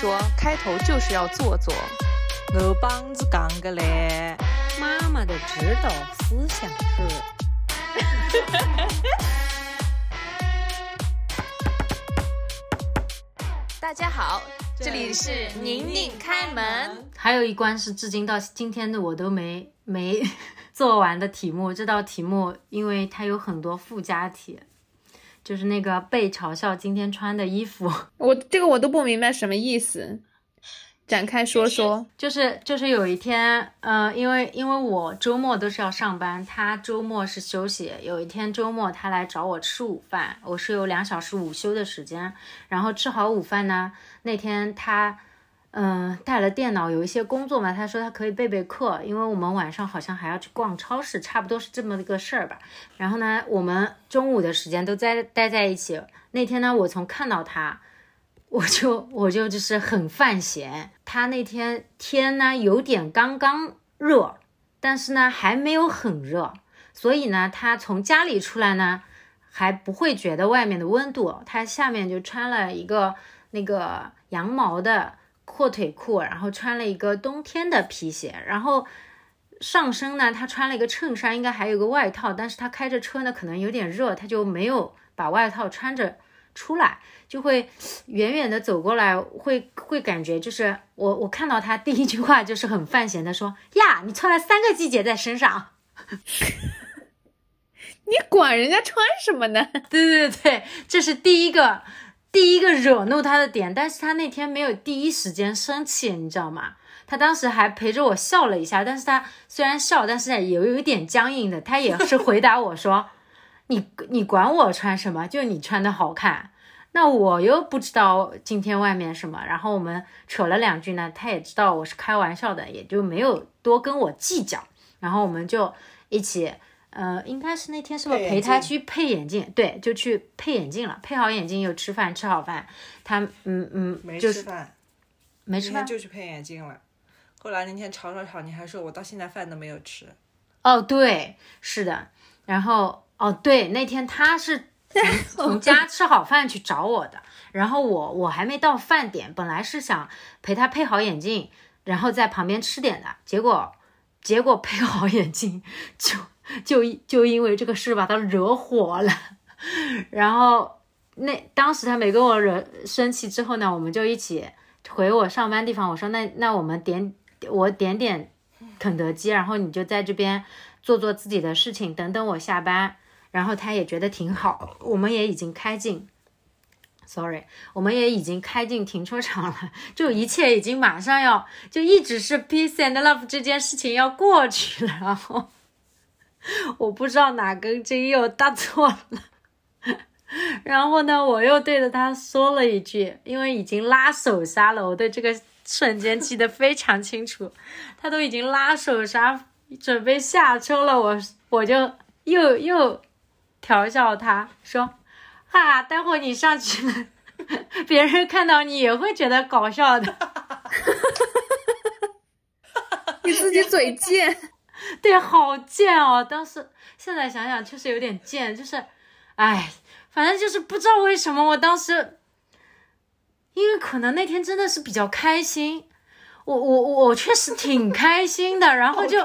说，开头就是要做做。我帮子讲个嘞，妈妈的指导思想是。大家好，这里是宁宁开门。还有一关是至今到今天的我都没没 做完的题目，这道题目因为它有很多附加题，就是那个被嘲笑今天穿的衣服，我这个我都不明白什么意思，展开说说。就是就是有一天，呃，因为因为我周末都是要上班，他周末是休息。有一天周末他来找我吃午饭，我是有两小时午休的时间，然后吃好午饭呢，那天他。嗯，带了电脑有一些工作嘛，他说他可以备备课，因为我们晚上好像还要去逛超市，差不多是这么一个事儿吧。然后呢，我们中午的时间都在待在一起。那天呢，我从看到他，我就我就就是很犯闲。他那天天呢有点刚刚热，但是呢还没有很热，所以呢他从家里出来呢还不会觉得外面的温度，他下面就穿了一个那个羊毛的。阔腿裤，然后穿了一个冬天的皮鞋，然后上身呢，他穿了一个衬衫，应该还有个外套，但是他开着车呢，可能有点热，他就没有把外套穿着出来，就会远远的走过来，会会感觉就是我我看到他第一句话就是很犯闲的说呀，你穿了三个季节在身上，你管人家穿什么呢？对对对，这是第一个。第一个惹怒他的点，但是他那天没有第一时间生气，你知道吗？他当时还陪着我笑了一下，但是他虽然笑，但是也有一点僵硬的。他也是回答我说：“ 你你管我穿什么？就你穿的好看。”那我又不知道今天外面什么，然后我们扯了两句呢，他也知道我是开玩笑的，也就没有多跟我计较。然后我们就一起。呃，应该是那天是不是陪他去配眼镜？对，就去配眼镜了。配好眼镜又吃饭，吃好饭，他嗯嗯，没吃饭，没吃饭就去配眼镜了。后来那天吵吵吵，你还说我到现在饭都没有吃。哦，对，是的。然后哦，对，那天他是从 从家吃好饭去找我的，然后我我还没到饭点，本来是想陪他配好眼镜，然后在旁边吃点的，结果结果配好眼镜就。就就因为这个事把他惹火了，然后那当时他没跟我惹生气之后呢，我们就一起回我上班地方。我说那那我们点我点点肯德基，然后你就在这边做做自己的事情，等等我下班。然后他也觉得挺好，我们也已经开进，sorry，我们也已经开进停车场了，就一切已经马上要就一直是 peace and love 这件事情要过去了，然后。我不知道哪根筋又搭错了，然后呢，我又对着他说了一句，因为已经拉手刹了，我对这个瞬间记得非常清楚。他都已经拉手刹，准备下车了，我我就又又调笑他说：“哈，待会你上去了，别人看到你也会觉得搞笑的。”你自己嘴贱。对，好贱哦！当时现在想想确实有点贱，就是，哎，反正就是不知道为什么，我当时，因为可能那天真的是比较开心，我我我确实挺开心的，然后就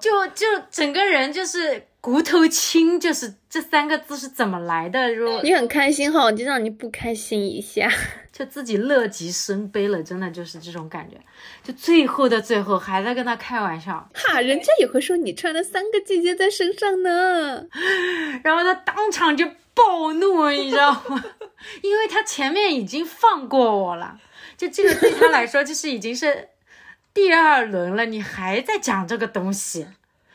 就就整个人就是骨头轻，就是这三个字是怎么来的？如果你很开心哈，我就让你不开心一下。就自己乐极生悲了，真的就是这种感觉。就最后的最后，还在跟他开玩笑，哈，人家也会说你穿了三个季节在身上呢。然后他当场就暴怒，你知道吗？因为他前面已经放过我了，就这个对他来说就是已经是第二轮了，你还在讲这个东西。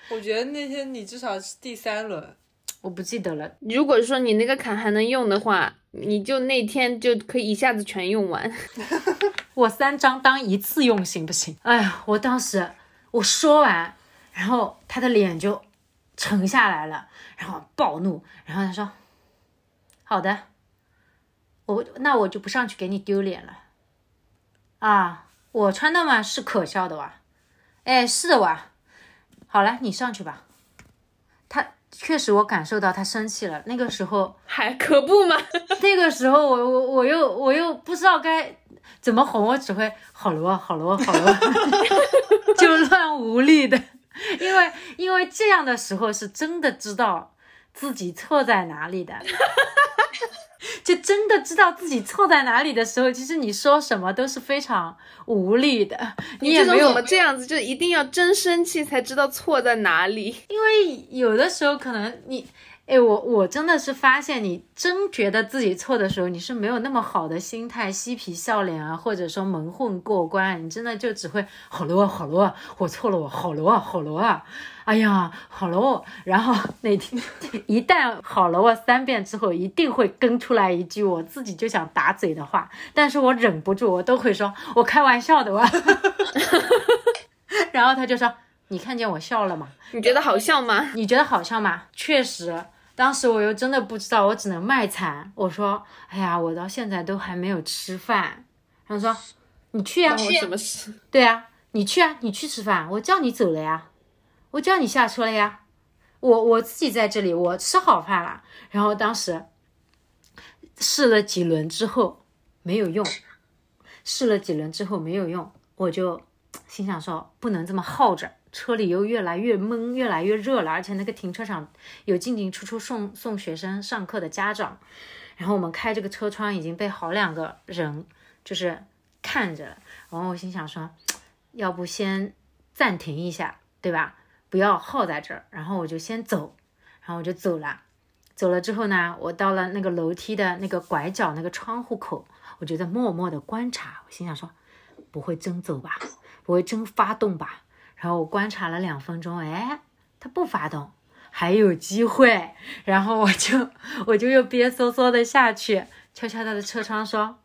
我觉得那天你至少是第三轮。我不记得了。如果说你那个卡还能用的话，你就那天就可以一下子全用完。我三张当一次用行不行？哎呀，我当时我说完，然后他的脸就沉下来了，然后暴怒，然后他说：“好的，我那我就不上去给你丢脸了。”啊，我穿的嘛是可笑的哇，哎，是的哇。好了，你上去吧。他确实，我感受到他生气了。那个时候还可不嘛？那个时候，我我我又我又不知道该怎么哄我只会好了好了好了，就乱无力的，因为因为这样的时候是真的知道自己错在哪里的。就真的知道自己错在哪里的时候，其实你说什么都是非常无力的。你也没有怎么这样子，就一定要真生气才知道错在哪里。因为有的时候可能你，哎，我我真的是发现，你真觉得自己错的时候，你是没有那么好的心态，嬉皮笑脸啊，或者说蒙混过关，你真的就只会好了好了，我错了，我好了好了。哎呀，好了哦，然后那天一旦好了我三遍之后，一定会跟出来一句我自己就想打嘴的话，但是我忍不住，我都会说，我开玩笑的哇。然后他就说，你看见我笑了吗？你觉得好笑吗？你觉得好笑吗？确实，当时我又真的不知道，我只能卖惨，我说，哎呀，我到现在都还没有吃饭。他说，你去呀，我什么事？对啊，你去啊，你去吃饭，我叫你走了呀。我叫你下车了呀，我我自己在这里，我吃好饭了。然后当时试了几轮之后没有用，试了几轮之后没有用，我就心想说不能这么耗着，车里又越来越闷，越来越热了，而且那个停车场有进进出出送送学生上课的家长，然后我们开这个车窗已经被好两个人就是看着，然后我心想说，要不先暂停一下，对吧？不要耗在这儿，然后我就先走，然后我就走了。走了之后呢，我到了那个楼梯的那个拐角那个窗户口，我就在默默的观察。我心想说，不会真走吧？不会真发动吧？然后我观察了两分钟，哎，他不发动，还有机会。然后我就我就又憋缩缩的下去，敲敲他的车窗说，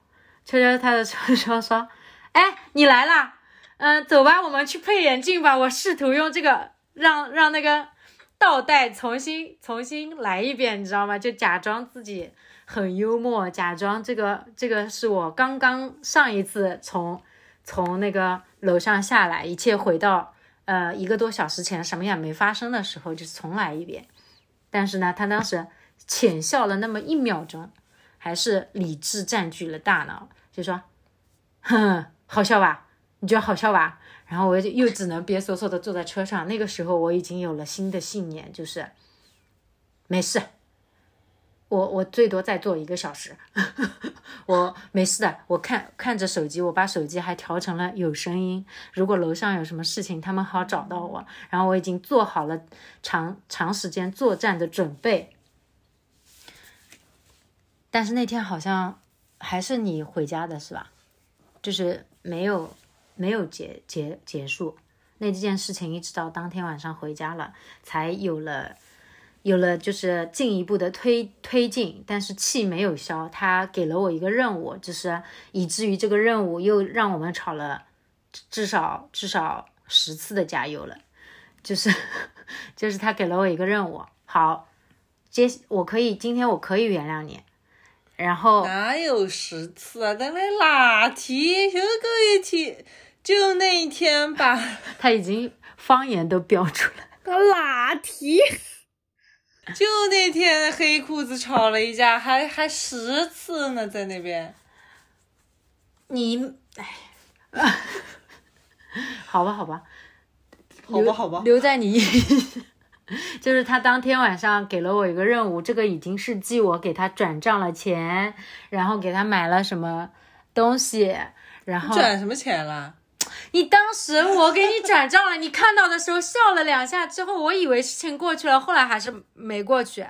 敲敲他的车窗说，哎，你来啦，嗯，走吧，我们去配眼镜吧。我试图用这个。让让那个倒带重新重新来一遍，你知道吗？就假装自己很幽默，假装这个这个是我刚刚上一次从从那个楼上下来，一切回到呃一个多小时前什么也没发生的时候，就重来一遍。但是呢，他当时浅笑了那么一秒钟，还是理智占据了大脑，就说：“哼，好笑吧？你觉得好笑吧？”然后我就又只能憋缩缩的坐在车上。那个时候我已经有了新的信念，就是没事，我我最多再坐一个小时，我没事的。我看看着手机，我把手机还调成了有声音。如果楼上有什么事情，他们好找到我。然后我已经做好了长长时间作战的准备。但是那天好像还是你回家的是吧？就是没有。没有结结结束，那这件事情一直到当天晚上回家了，才有了有了就是进一步的推推进，但是气没有消。他给了我一个任务，就是以至于这个任务又让我们吵了至少至少十次的加油了，就是就是他给了我一个任务，好，接我可以今天我可以原谅你，然后哪有十次啊？咱来哪提就够一天。就那一天吧，他已经方言都标出来。他哪天？就那天黑裤子吵了一架，还还十次呢，在那边。你哎，好吧，好吧，好吧，好吧，留在你。就是他当天晚上给了我一个任务，这个已经是记我给他转账了钱，然后给他买了什么东西，然后转什么钱了？你当时我给你转账了，你看到的时候笑了两下，之后我以为事情过去了，后来还是没过去，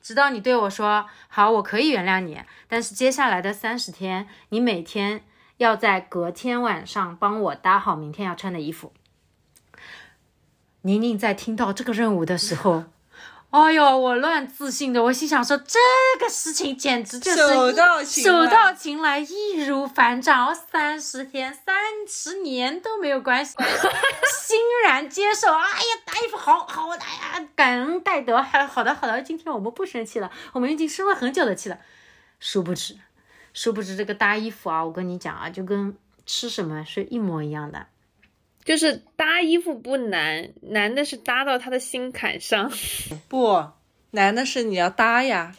直到你对我说好，我可以原谅你，但是接下来的三十天，你每天要在隔天晚上帮我搭好明天要穿的衣服。宁宁在听到这个任务的时候。哎呦，我乱自信的，我心想说这个事情简直就是手到擒手到擒来，易如反掌，三十天、三十年都没有关系，欣然接受。哎呀，大衣服好好，哎呀，感恩戴德，还好的好的，今天我们不生气了，我们已经生了很久的气了。殊不知，殊不知这个搭衣服啊，我跟你讲啊，就跟吃什么是一模一样的。就是搭衣服不难，难的是搭到他的心坎上。不难的是你要搭呀，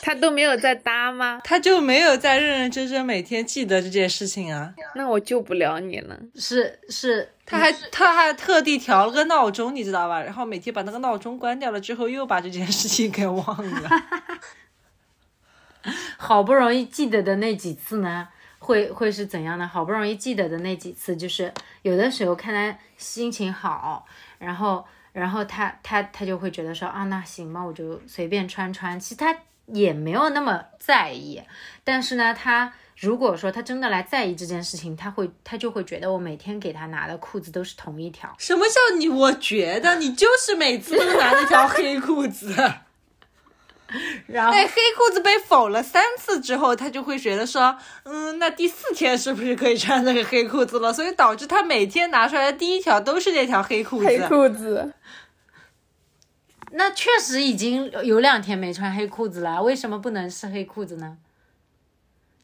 他都没有在搭吗？他就没有在认认真真每天记得这件事情啊。那我救不了你了。是是，他还他还特地调了个闹钟，你知道吧？然后每天把那个闹钟关掉了之后，又把这件事情给忘了。好不容易记得的那几次呢，会会是怎样的？好不容易记得的那几次，就是有的时候看他心情好，然后然后他他他就会觉得说啊，那行吧，我就随便穿穿。其实他也没有那么在意，但是呢，他如果说他真的来在意这件事情，他会他就会觉得我每天给他拿的裤子都是同一条。什么叫你？我觉得你就是每次都拿那条黑裤子。然后哎，黑裤子被否了三次之后，他就会觉得说，嗯，那第四天是不是可以穿那个黑裤子了？所以导致他每天拿出来的第一条都是那条黑裤子。黑裤子，那确实已经有两天没穿黑裤子了，为什么不能是黑裤子呢？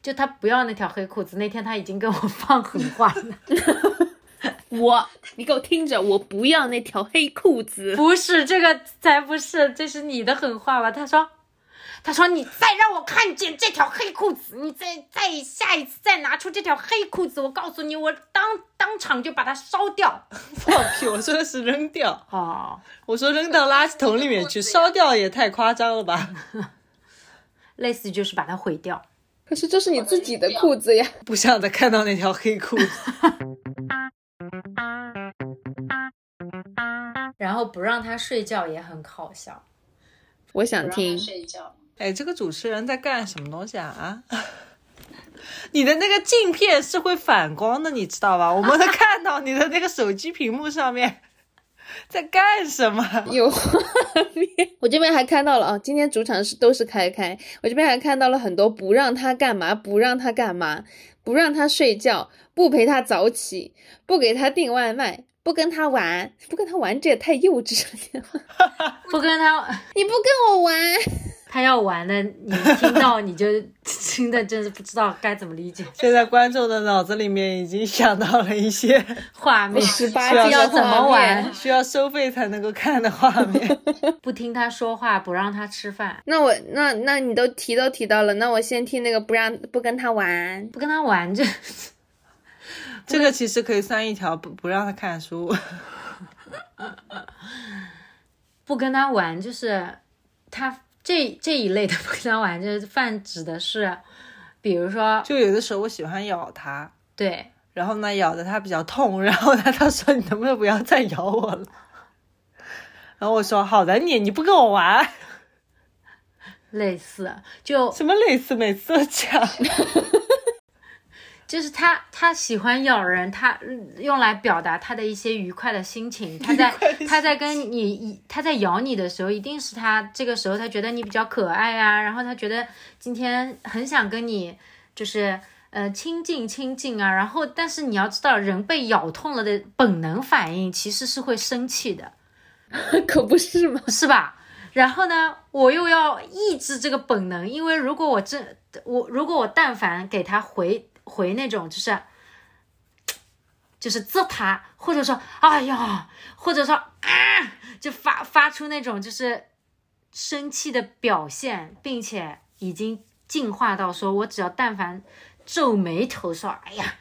就他不要那条黑裤子，那天他已经跟我放狠话了。我，你给我听着，我不要那条黑裤子。不是这个，才不是，这是你的狠话吧？他说，他说你再让我看见这条黑裤子，你再再下一次再拿出这条黑裤子，我告诉你，我当当场就把它烧掉。放屁！我说的是扔掉，哦，我说扔到垃圾桶里面去，烧掉也太夸张了吧？类似于就是把它毁掉。可是这是你自己的裤子呀。不想再看到那条黑裤子。然后不让他睡觉也很好笑。我想听睡觉。哎，这个主持人在干什么东西啊？啊！你的那个镜片是会反光的，你知道吧？我们能看到你的那个手机屏幕上面在干什么？有画面。我这边还看到了啊，今天主场是都是开开。我这边还看到了很多不让他干嘛，不让他干嘛，不让他睡觉，不陪他早起，不给他订外卖。不跟他玩，不跟他玩，这也太幼稚了。不跟他，你不跟我玩，他要玩的，你听到你就 听的真是不知道该怎么理解。现在观众的脑子里面已经想到了一些 画面，十八需要怎么玩，需要收费才能够看的画面。不听他说话，不让他吃饭。那我那那你都提都提到了，那我先听那个不让不跟他玩，不跟他玩这。这个其实可以算一条不不让他看书，不跟他玩就是他这这一类的不跟他玩，就是泛指的是，比如说，就有的时候我喜欢咬他，对，然后呢咬的他比较痛，然后他他说你能不能不要再咬我了，然后我说好的你你不跟我玩，类似就什么类似？每次都讲。就是他，他喜欢咬人，他用来表达他的一些愉快的心情。他在他在跟你，他在咬你的时候，一定是他这个时候他觉得你比较可爱啊，然后他觉得今天很想跟你就是呃亲近亲近啊。然后，但是你要知道，人被咬痛了的本能反应其实是会生气的，可不是吗？是吧？然后呢，我又要抑制这个本能，因为如果我真我如果我但凡给他回。回那种就是，就是揍他，或者说哎呀，或者说啊，就发发出那种就是生气的表现，并且已经进化到说我只要但凡皱眉头说哎呀，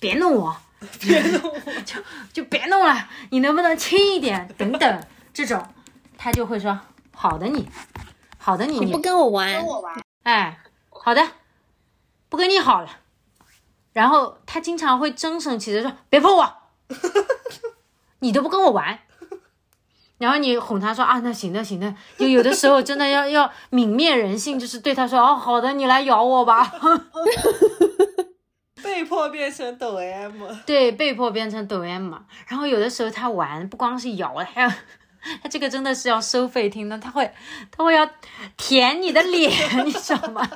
别弄我，别弄我，就就别弄了，你能不能轻一点？等等，这种他就会说好的你，好的你，你不跟我玩，跟我玩，哎，好的，不跟你好了。然后他经常会真生气的说：“别碰我，你都不跟我玩。”然后你哄他说：“啊，那行那行那。”就有的时候真的要 要泯灭人性，就是对他说：“哦，好的，你来咬我吧。”被迫变成抖 M。对，被迫变成抖 M 嘛。然后有的时候他玩不光是咬，还要。他这个真的是要收费听的，他会，他会要舔你的脸，你知道吗？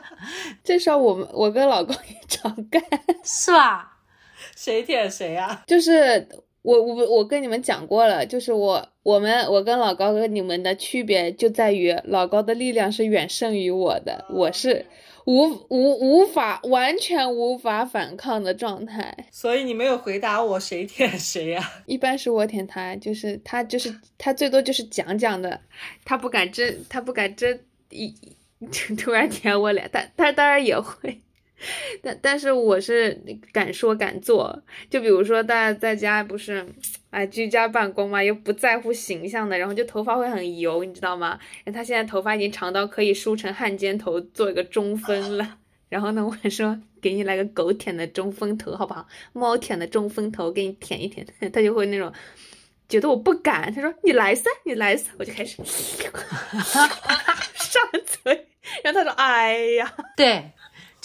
这事我们我跟老公也常干，是吧？谁舔谁呀？就是我我我跟你们讲过了，就是我我们我跟老高跟你们的区别就在于老高的力量是远胜于我的，我是。无无无法完全无法反抗的状态，所以你没有回答我谁舔谁呀？一般是我舔他，就是他就是他最多就是讲讲的，他不敢真他不敢真一 突然舔我脸，他他当然也会，但但是我是敢说敢做。就比如说大家在家不是，哎，居家办公嘛，又不在乎形象的，然后就头发会很油，你知道吗？他现在头发已经长到可以梳成汉奸头，做一个中分了。然后呢，我说给你来个狗舔的中分头好不好？猫舔的中分头给你舔一舔，他就会那种。觉得我不敢，他说你来噻，你来噻，我就开始上嘴，然后他说哎呀，对，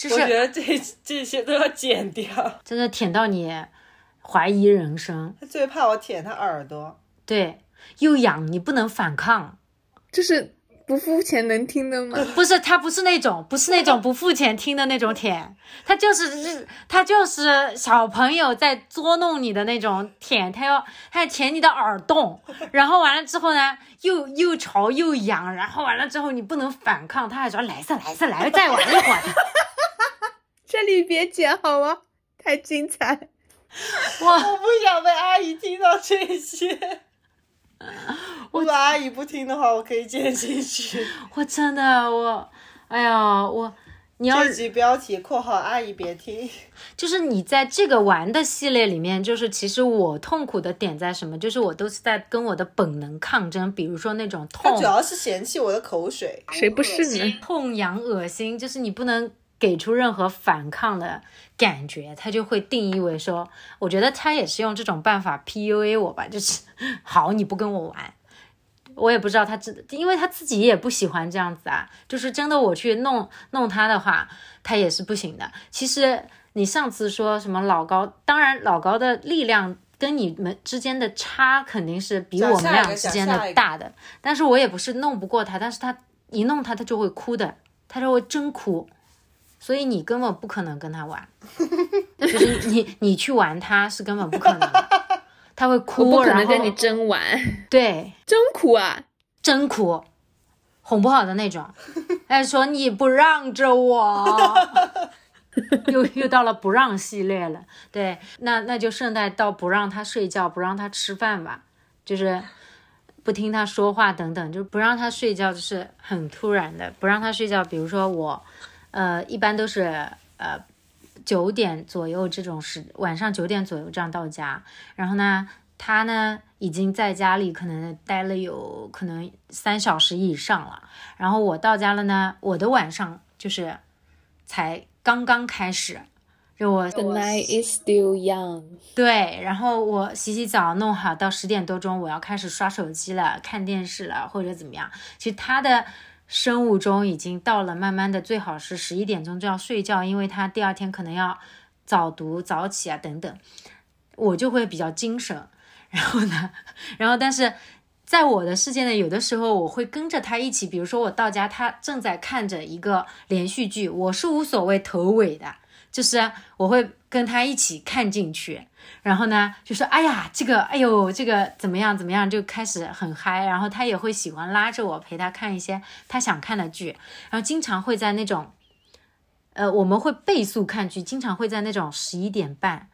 就是我觉得这这些都要剪掉。真的舔到你怀疑人生，他最怕我舔他耳朵，对，又痒，你不能反抗。就是不付钱能听的吗？不是，他不是那种，不是那种不付钱听的那种舔，他就是他就是小朋友在捉弄你的那种舔，他要他要舔你的耳洞，然后完了之后呢，又又潮又痒，然后完了之后你不能反抗，他还说来噻来噻来再玩一会儿。这里别剪好吗？太精彩！哇，我不想被阿姨听到这些。如果阿姨不听的话，我可以剪进去。我真的我，哎呀我。你要这集标题（括号阿姨别听），就是你在这个玩的系列里面，就是其实我痛苦的点在什么？就是我都是在跟我的本能抗争，比如说那种痛，他主要是嫌弃我的口水，谁不是呢？痛痒恶心，就是你不能给出任何反抗的感觉，他就会定义为说，我觉得他也是用这种办法 PUA 我吧，就是好你不跟我玩。我也不知道他自，因为他自己也不喜欢这样子啊。就是真的，我去弄弄他的话，他也是不行的。其实你上次说什么老高，当然老高的力量跟你们之间的差肯定是比我们俩之间的大的。但是我也不是弄不过他，但是他一弄他，他就会哭的，他就会真哭。所以你根本不可能跟他玩，就是你你去玩他是根本不可能的。他会哭，不可能跟你真玩，对，真哭啊，真哭，哄不好的那种。还说你不让着我，又又到了不让系列了。对，那那就顺带到不让他睡觉，不让他吃饭吧，就是不听他说话等等，就不让他睡觉，就是很突然的不让他睡觉。比如说我，呃，一般都是呃。九点左右这种时，晚上九点左右这样到家，然后呢，他呢已经在家里可能待了有可能三小时以上了，然后我到家了呢，我的晚上就是才刚刚开始，就我 The night is still young，对，然后我洗洗澡弄好，到十点多钟我要开始刷手机了，看电视了或者怎么样，其实他的。生物钟已经到了，慢慢的最好是十一点钟就要睡觉，因为他第二天可能要早读早起啊等等，我就会比较精神。然后呢，然后但是在我的世界呢，有的时候我会跟着他一起，比如说我到家，他正在看着一个连续剧，我是无所谓头尾的，就是我会跟他一起看进去。然后呢，就说哎呀，这个，哎呦，这个怎么样怎么样，就开始很嗨。然后他也会喜欢拉着我陪他看一些他想看的剧。然后经常会在那种，呃，我们会倍速看剧，经常会在那种十一点半，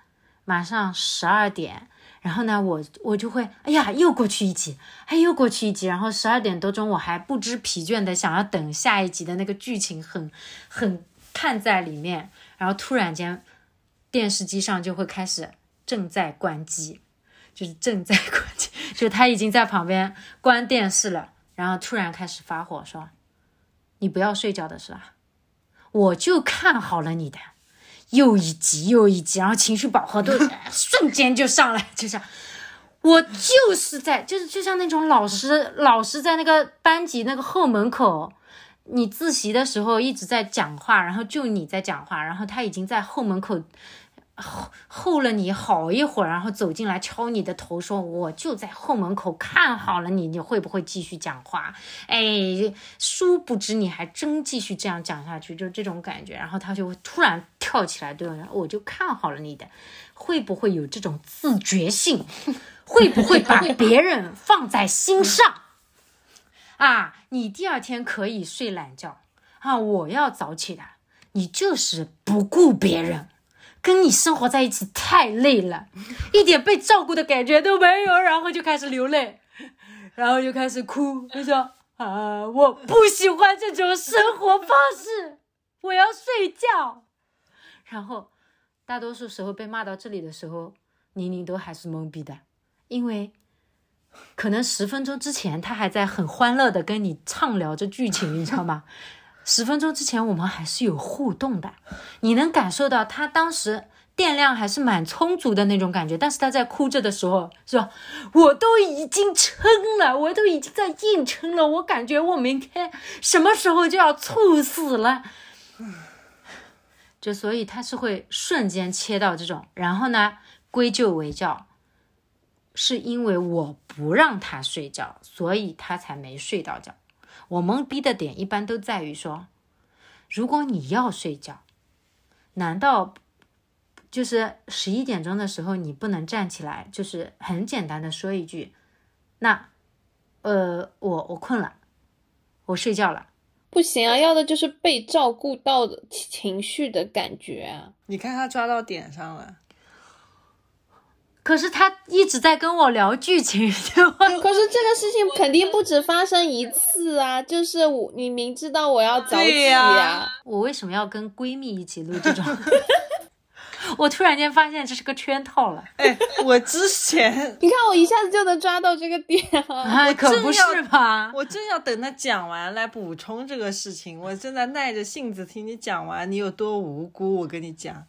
马上十二点。然后呢，我我就会，哎呀，又过去一集，哎，又过去一集。然后十二点多钟，我还不知疲倦的想要等下一集的那个剧情，很很看在里面。然后突然间，电视机上就会开始。正在关机，就是正在关机，就他已经在旁边关电视了，然后突然开始发火说：“你不要睡觉的是吧？我就看好了你的，又一集又一集，然后情绪饱和度 瞬间就上来，就像我就是在，就是就像那种老师老师在那个班级那个后门口，你自习的时候一直在讲话，然后就你在讲话，然后他已经在后门口。”候候了你好一会儿，然后走进来敲你的头，说：“我就在后门口看好了你，你会不会继续讲话？”哎，殊不知你还真继续这样讲下去，就这种感觉。然后他就突然跳起来，对我我就看好了你的，会不会有这种自觉性？会不会把别人放在心上？啊，你第二天可以睡懒觉啊，我要早起的，你就是不顾别人。跟你生活在一起太累了，一点被照顾的感觉都没有，然后就开始流泪，然后就开始哭，就说啊，我不喜欢这种生活方式，我要睡觉。然后大多数时候被骂到这里的时候，宁宁都还是懵逼的，因为可能十分钟之前他还在很欢乐的跟你畅聊着剧情，你知道吗？十分钟之前我们还是有互动的，你能感受到他当时电量还是蛮充足的那种感觉。但是他在哭着的时候，是吧？我都已经撑了，我都已经在硬撑了，我感觉我明天什么时候就要猝死了。就所以他是会瞬间切到这种，然后呢归咎为叫，是因为我不让他睡觉，所以他才没睡到觉。我懵逼的点一般都在于说，如果你要睡觉，难道就是十一点钟的时候你不能站起来，就是很简单的说一句，那，呃，我我困了，我睡觉了。不行啊，要的就是被照顾到的情绪的感觉啊。你看他抓到点上了。可是他一直在跟我聊剧情，可是这个事情肯定不止发生一次啊！就是我，你明知道我要早起呀，我为什么要跟闺蜜一起录这种？我突然间发现这是个圈套了。哎，我之前 你看我一下子就能抓到这个点啊！哎可不是吧？我正要等他讲完来补充这个事情，我正在耐着性子听你讲完，你有多无辜？我跟你讲。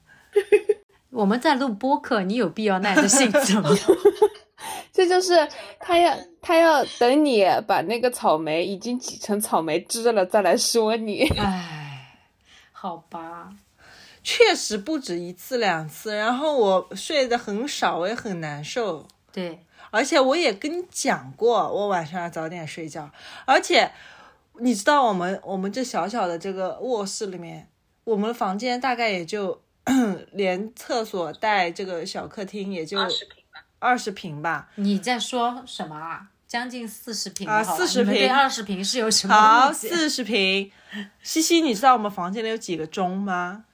我们在录播客，你有必要耐着性子吗？这就是他要他要等你把那个草莓已经挤成草莓汁了再来说你。唉，好吧，确实不止一次两次。然后我睡得很少，我也很难受。对，而且我也跟你讲过，我晚上要早点睡觉。而且你知道，我们我们这小小的这个卧室里面，我们的房间大概也就。连厕所带这个小客厅也就二十平吧，二十平吧。你在说什么啊？将近四十平啊，四十平。对二十平是有什么好，四十平。西西，你知道我们房间里有几个钟吗？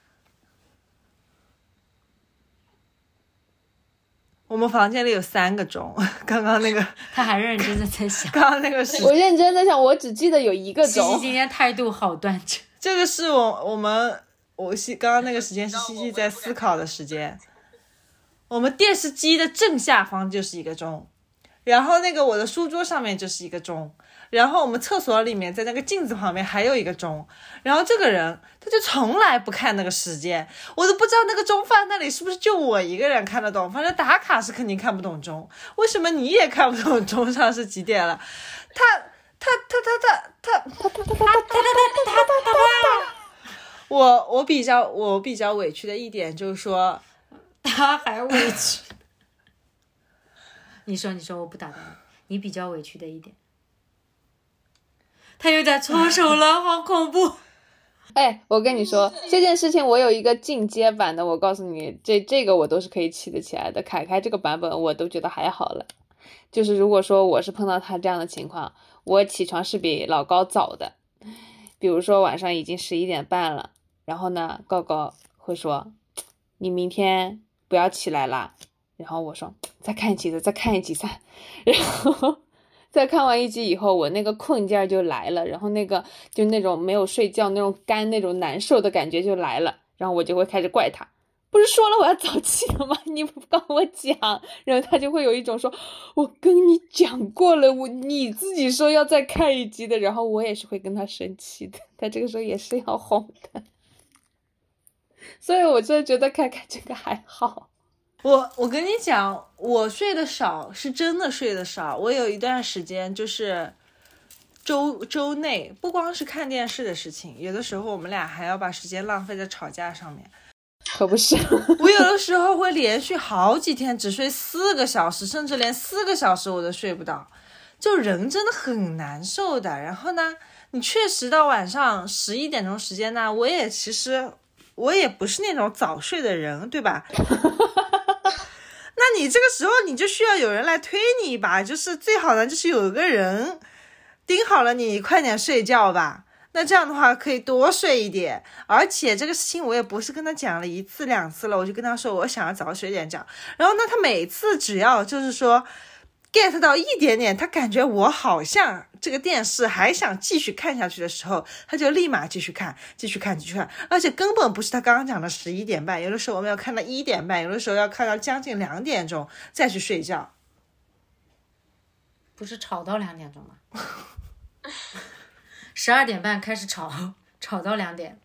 我们房间里有三个钟。刚刚那个，他还认真的在想。刚刚那个是，我认真的想，我只记得有一个钟。西西今天态度好端正。这个是我我们。我西刚刚那个时间是西西在思考的时间，我们电视机的正下方就是一个钟，然后那个我的书桌上面就是一个钟，然后我们厕所里面在那个镜子旁边还有一个钟，然后这个人他就从来不看那个时间，我都不知道那个钟放那里是不是就我一个人看得懂，反正打卡是肯定看不懂钟，为什么你也看不懂钟上是几点了？他他他他他他他他他他他他他他他。我我比较我比较委屈的一点就是说，他还委屈。你说你说我不打断你，你比较委屈的一点，他有点搓手了，好恐怖。哎，我跟你说这件事情，我有一个进阶版的，我告诉你，这这个我都是可以气得起来的。凯凯这个版本我都觉得还好了，就是如果说我是碰到他这样的情况，我起床是比老高早的，比如说晚上已经十一点半了。然后呢，高高会说：“你明天不要起来啦。”然后我说：“再看一集再看一集噻。”然后再看完一集以后，我那个困劲儿就来了，然后那个就那种没有睡觉那种干那种难受的感觉就来了，然后我就会开始怪他。不是说了我要早起的吗？你不跟我讲，然后他就会有一种说：“我跟你讲过了，我你自己说要再看一集的。”然后我也是会跟他生气的，他这个时候也是要哄的。所以，我真的觉得看看这个还好。我我跟你讲，我睡得少是真的睡得少。我有一段时间就是周周内不光是看电视的事情，有的时候我们俩还要把时间浪费在吵架上面。可不是，我有的时候会连续好几天只睡四个小时，甚至连四个小时我都睡不到，就人真的很难受的。然后呢，你确实到晚上十一点钟时间呢，我也其实。我也不是那种早睡的人，对吧？那你这个时候你就需要有人来推你一把，就是最好呢就是有一个人盯好了你，快点睡觉吧。那这样的话可以多睡一点，而且这个事情我也不是跟他讲了一次两次了，我就跟他说我想要早睡点觉。然后呢，他每次只要就是说 get 到一点点，他感觉我好像这个电视还想继续看下去的时候，他就立马继续看，继续看，继续看，而且根本不是他刚刚讲的十一点半，有的时候我们要看到一点半，有的时候要看到将近两点钟再去睡觉。不是吵到两点钟吗？十二点半开始吵，吵到两点。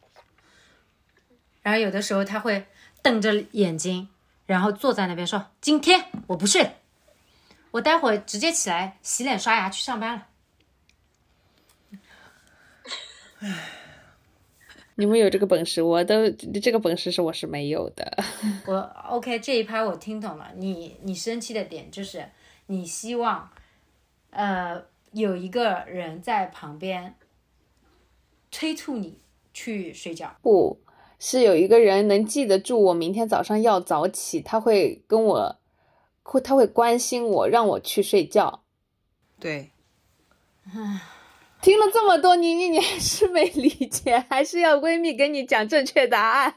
然后有的时候他会瞪着眼睛，然后坐在那边说：“今天我不睡，我待会直接起来洗脸刷牙去上班了。你们有这个本事，我都这个本事是我是没有的。”我 OK 这一趴我听懂了，你你生气的点就是你希望，呃，有一个人在旁边催促你去睡觉。不是有一个人能记得住我明天早上要早起，他会跟我，会他会关心我，让我去睡觉。对，听了这么多，妮妮你还是没理解，还是要闺蜜给你讲正确答案。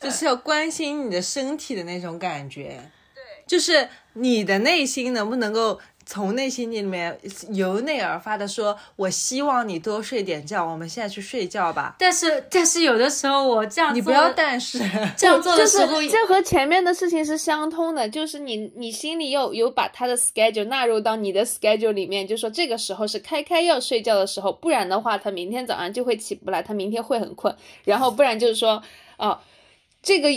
就是要关心你的身体的那种感觉。对，就是你的内心能不能够从内心里面由内而发的说，我希望你多睡点觉，我们现在去睡觉吧。但是但是有的时候我这样你不要但是，这样做的就是时候，这和前面的事情是相通的，就是你你心里有有把他的 schedule 纳入到你的 schedule 里面，就说这个时候是开开要睡觉的时候，不然的话他明天早上就会起不来，他明天会很困，然后不然就是说哦，这个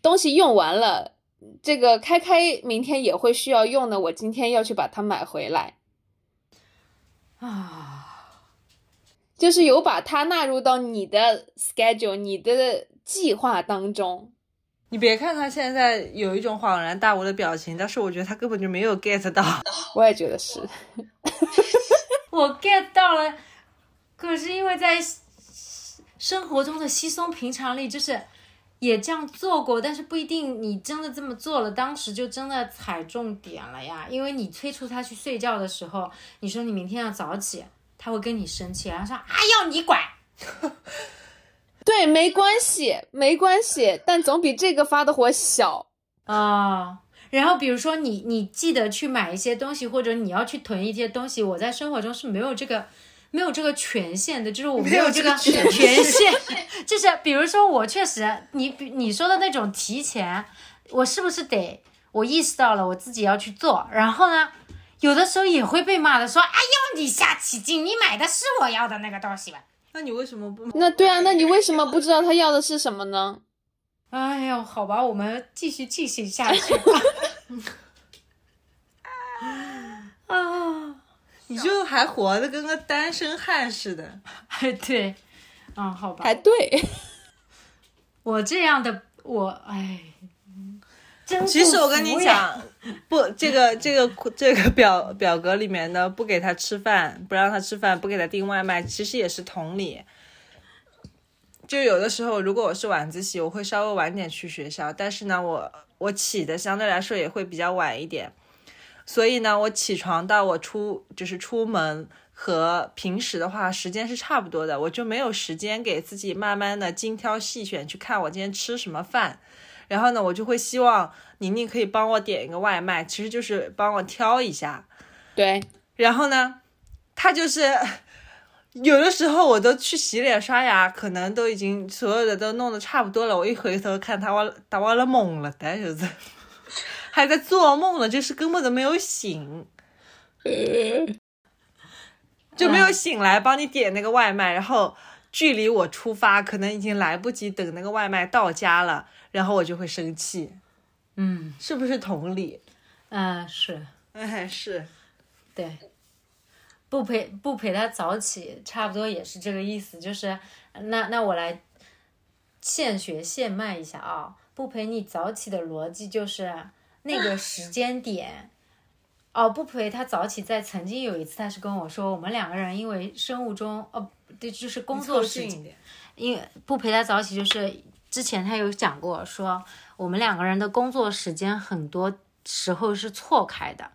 东西用完了。这个开开明天也会需要用的，我今天要去把它买回来啊，就是有把它纳入到你的 schedule、你的计划当中。你别看他现在有一种恍然大悟的表情，但是我觉得他根本就没有 get 到。我也觉得是，我 get 到了，可是因为在生活中的稀松平常里，就是也这样做过，但是不一定你真的这么做了，当时就真的踩重点了呀。因为你催促他去睡觉的时候，你说你明天要早起，他会跟你生气，然后说：“啊要你管。”对，没关系，没关系，但总比这个发的火小啊。然后比如说你，你记得去买一些东西，或者你要去囤一些东西，我在生活中是没有这个没有这个权限的，就是我没有这个权限，就是比如说我确实，你比你说的那种提前，我是不是得我意识到了我自己要去做，然后呢，有的时候也会被骂的说，哎呦你瞎起劲，你买的是我要的那个东西吧？那你为什么不？那对啊，那你为什么不知道他要的是什么呢？哎呦，好吧，我们继续进行下去吧。你就还活得跟个单身汉似的。还，对，嗯，好吧，还对，我这样的我，哎，真其实我跟你讲，不，这个这个这个表表格里面的不给他吃饭，不让他吃饭，不给他订外卖，其实也是同理。就有的时候，如果我是晚自习，我会稍微晚点去学校，但是呢，我我起的相对来说也会比较晚一点，所以呢，我起床到我出就是出门和平时的话时间是差不多的，我就没有时间给自己慢慢的精挑细选去看我今天吃什么饭，然后呢，我就会希望宁宁可以帮我点一个外卖，其实就是帮我挑一下，对，然后呢，他就是。有的时候我都去洗脸刷牙，可能都已经所有的都弄得差不多了。我一回头看他，我他忘了懵了，但就是还在做梦呢，就是根本都没有醒，就没有醒来帮你点那个外卖。然后距离我出发，可能已经来不及等那个外卖到家了，然后我就会生气。嗯，是不是同理？嗯，是，哎，是，对。不陪不陪他早起，差不多也是这个意思。就是那那我来现学现卖一下啊！不陪你早起的逻辑就是那个时 间点哦，不陪他早起。在曾经有一次，他是跟我说，我们两个人因为生物钟哦，对，就是工作时间，因为不陪他早起，就是之前他有讲过，说我们两个人的工作时间很多时候是错开的。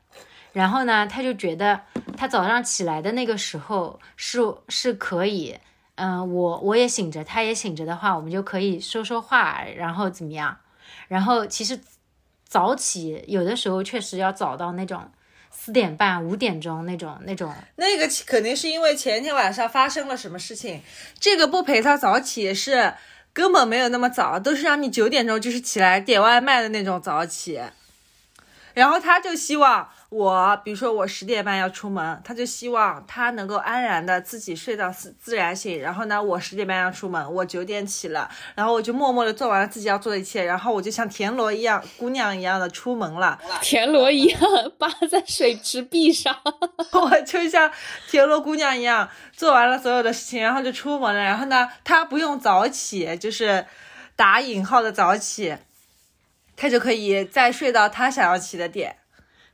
然后呢，他就觉得他早上起来的那个时候是是可以，嗯，我我也醒着，他也醒着的话，我们就可以说说话，然后怎么样？然后其实早起有的时候确实要早到那种四点半、五点钟那种那种。那个肯定是因为前天晚上发生了什么事情。这个不陪他早起是根本没有那么早，都是让你九点钟就是起来点外卖的那种早起。然后他就希望我，比如说我十点半要出门，他就希望他能够安然的自己睡到自自然醒。然后呢，我十点半要出门，我九点起了，然后我就默默的做完了自己要做的一切，然后我就像田螺一样，姑娘一样的出门了。田螺一样扒在水池壁上，我就像田螺姑娘一样做完了所有的事情，然后就出门了。然后呢，他不用早起，就是打引号的早起。他就可以再睡到他想要起的点。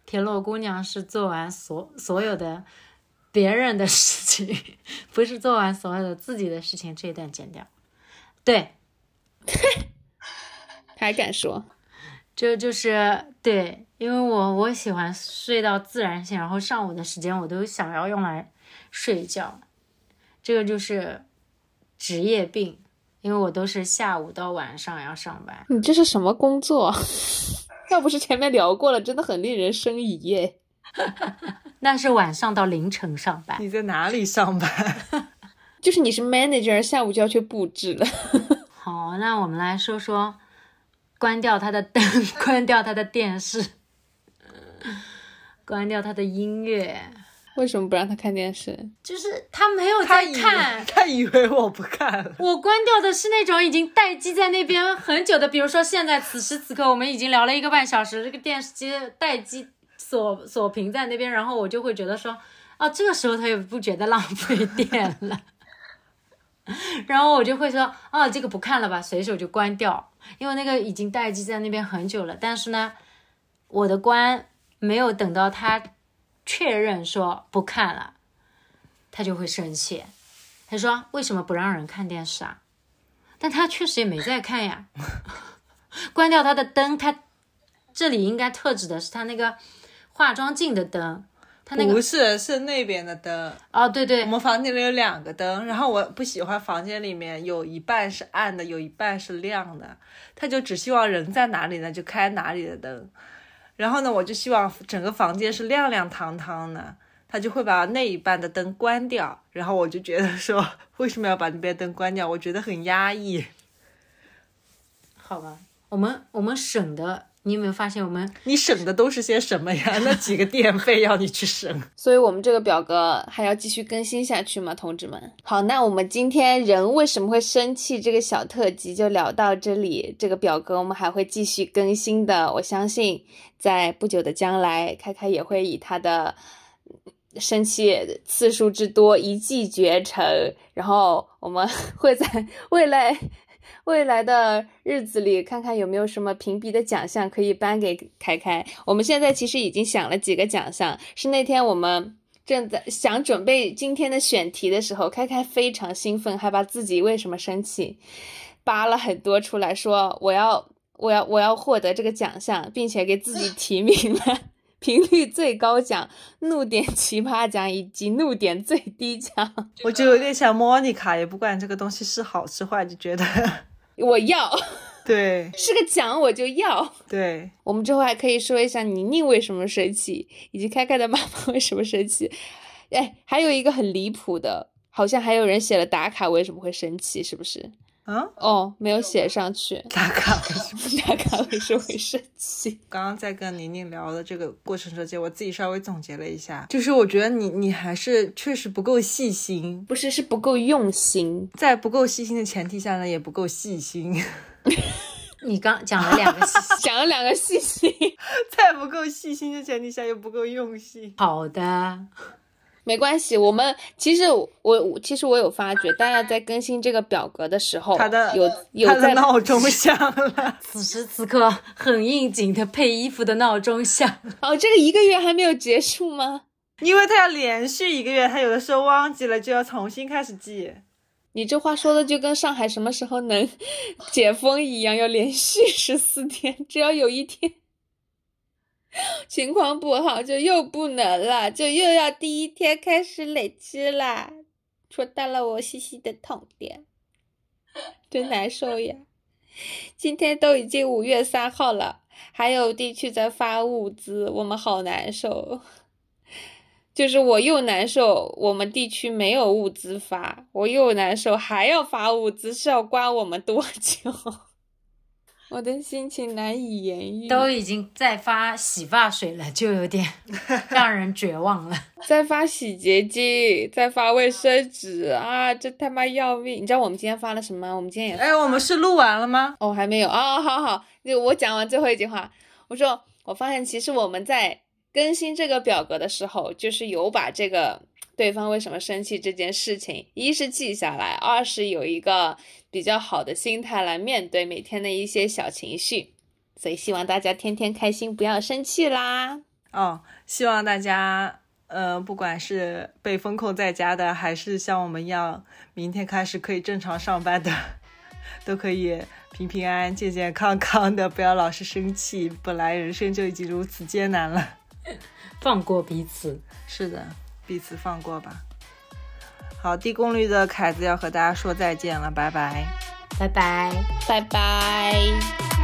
田螺姑娘是做完所所有的别人的事情，不是做完所有的自己的事情。这一段剪掉。对，还敢说？就就是对，因为我我喜欢睡到自然醒，然后上午的时间我都想要用来睡觉。这个就是职业病。因为我都是下午到晚上要上班，你这是什么工作？要不是前面聊过了，真的很令人生疑耶。那是晚上到凌晨上班。你在哪里上班？就是你是 manager，下午就要去布置了。好，那我们来说说，关掉他的灯，关掉他的电视，关掉他的音乐。为什么不让他看电视？就是他没有在看，他以为我不看。我关掉的是那种已经待机在那边很久的，比如说现在此时此刻我们已经聊了一个半小时，这个电视机待机锁锁屏在那边，然后我就会觉得说，哦，这个时候他也不觉得浪费电了，然后我就会说，哦，这个不看了吧，随手就关掉，因为那个已经待机在那边很久了。但是呢，我的关没有等到他。确认说不看了，他就会生气。他说：“为什么不让人看电视啊？”但他确实也没在看呀。关掉他的灯，他这里应该特指的是他那个化妆镜的灯。他那个不是，是那边的灯。哦，对对，我们房间里有两个灯，然后我不喜欢房间里面有一半是暗的，有一半是亮的。他就只希望人在哪里呢，就开哪里的灯。然后呢，我就希望整个房间是亮亮堂堂的，他就会把那一半的灯关掉。然后我就觉得说，为什么要把那边灯关掉？我觉得很压抑。好吧，我们我们省的。你有没有发现我们？你省的都是些什么呀？那几个电费要你去省，所以我们这个表格还要继续更新下去吗，同志们？好，那我们今天人为什么会生气这个小特辑就聊到这里。这个表格我们还会继续更新的，我相信在不久的将来，开开也会以他的生气次数之多一骑绝尘，然后我们 会在未来。未来的日子里，看看有没有什么评比的奖项可以颁给凯凯。我们现在其实已经想了几个奖项，是那天我们正在想准备今天的选题的时候，凯凯非常兴奋，还把自己为什么生气扒了很多出来，说我要我要我要获得这个奖项，并且给自己提名了 频率最高奖、怒点奇葩奖以及怒点最低奖。我就有点像莫妮卡，也不管这个东西是好是坏，就觉得。我要，对，是个奖我就要。对，我们之后还可以说一下宁宁为什么生气，以及开开的妈妈为什么生气。哎，还有一个很离谱的，好像还有人写了打卡为什么会生气，是不是？啊？哦，没有写上去。打卡，打卡为什么会生气？刚刚在跟宁宁聊的这个过程中间，我自己稍微总结了一下，就是我觉得你你还是确实不够细心，不是是不够用心，在不够细心的前提下呢，也不够细心。你刚讲了两个细，讲了两个细心，在不够细心的前提下又不够用心。好的。没关系，我们其实我其实我有发觉，大家在更新这个表格的时候，他的有有在闹钟响了，此时此刻很应景的配衣服的闹钟响。哦，这个一个月还没有结束吗？因为他要连续一个月，他有的时候忘记了就要重新开始记。你这话说的就跟上海什么时候能 解封一样，要连续十四天，只要有一天。情况不好就又不能了，就又要第一天开始累积啦，戳到了我细细的痛点，真难受呀！今天都已经五月三号了，还有地区在发物资，我们好难受。就是我又难受，我们地区没有物资发，我又难受，还要发物资，是要关我们多久？我的心情难以言喻。都已经在发洗发水了，就有点 让人绝望了。在发洗洁精，在发卫生纸啊，这他妈要命！你知道我们今天发了什么？我们今天也哎，我们是录完了吗？哦还没有哦，好好，就我讲完最后一句话，我说我发现其实我们在更新这个表格的时候，就是有把这个对方为什么生气这件事情，一是记下来，二是有一个比较好的心态来面对每天的一些小情绪，所以希望大家天天开心，不要生气啦。哦，希望大家，呃，不管是被封控在家的，还是像我们一样明天开始可以正常上班的，都可以平平安安、健健康康的，不要老是生气。本来人生就已经如此艰难了。放过彼此，是的，彼此放过吧。好，低功率的凯子要和大家说再见了，拜拜。拜拜。拜拜。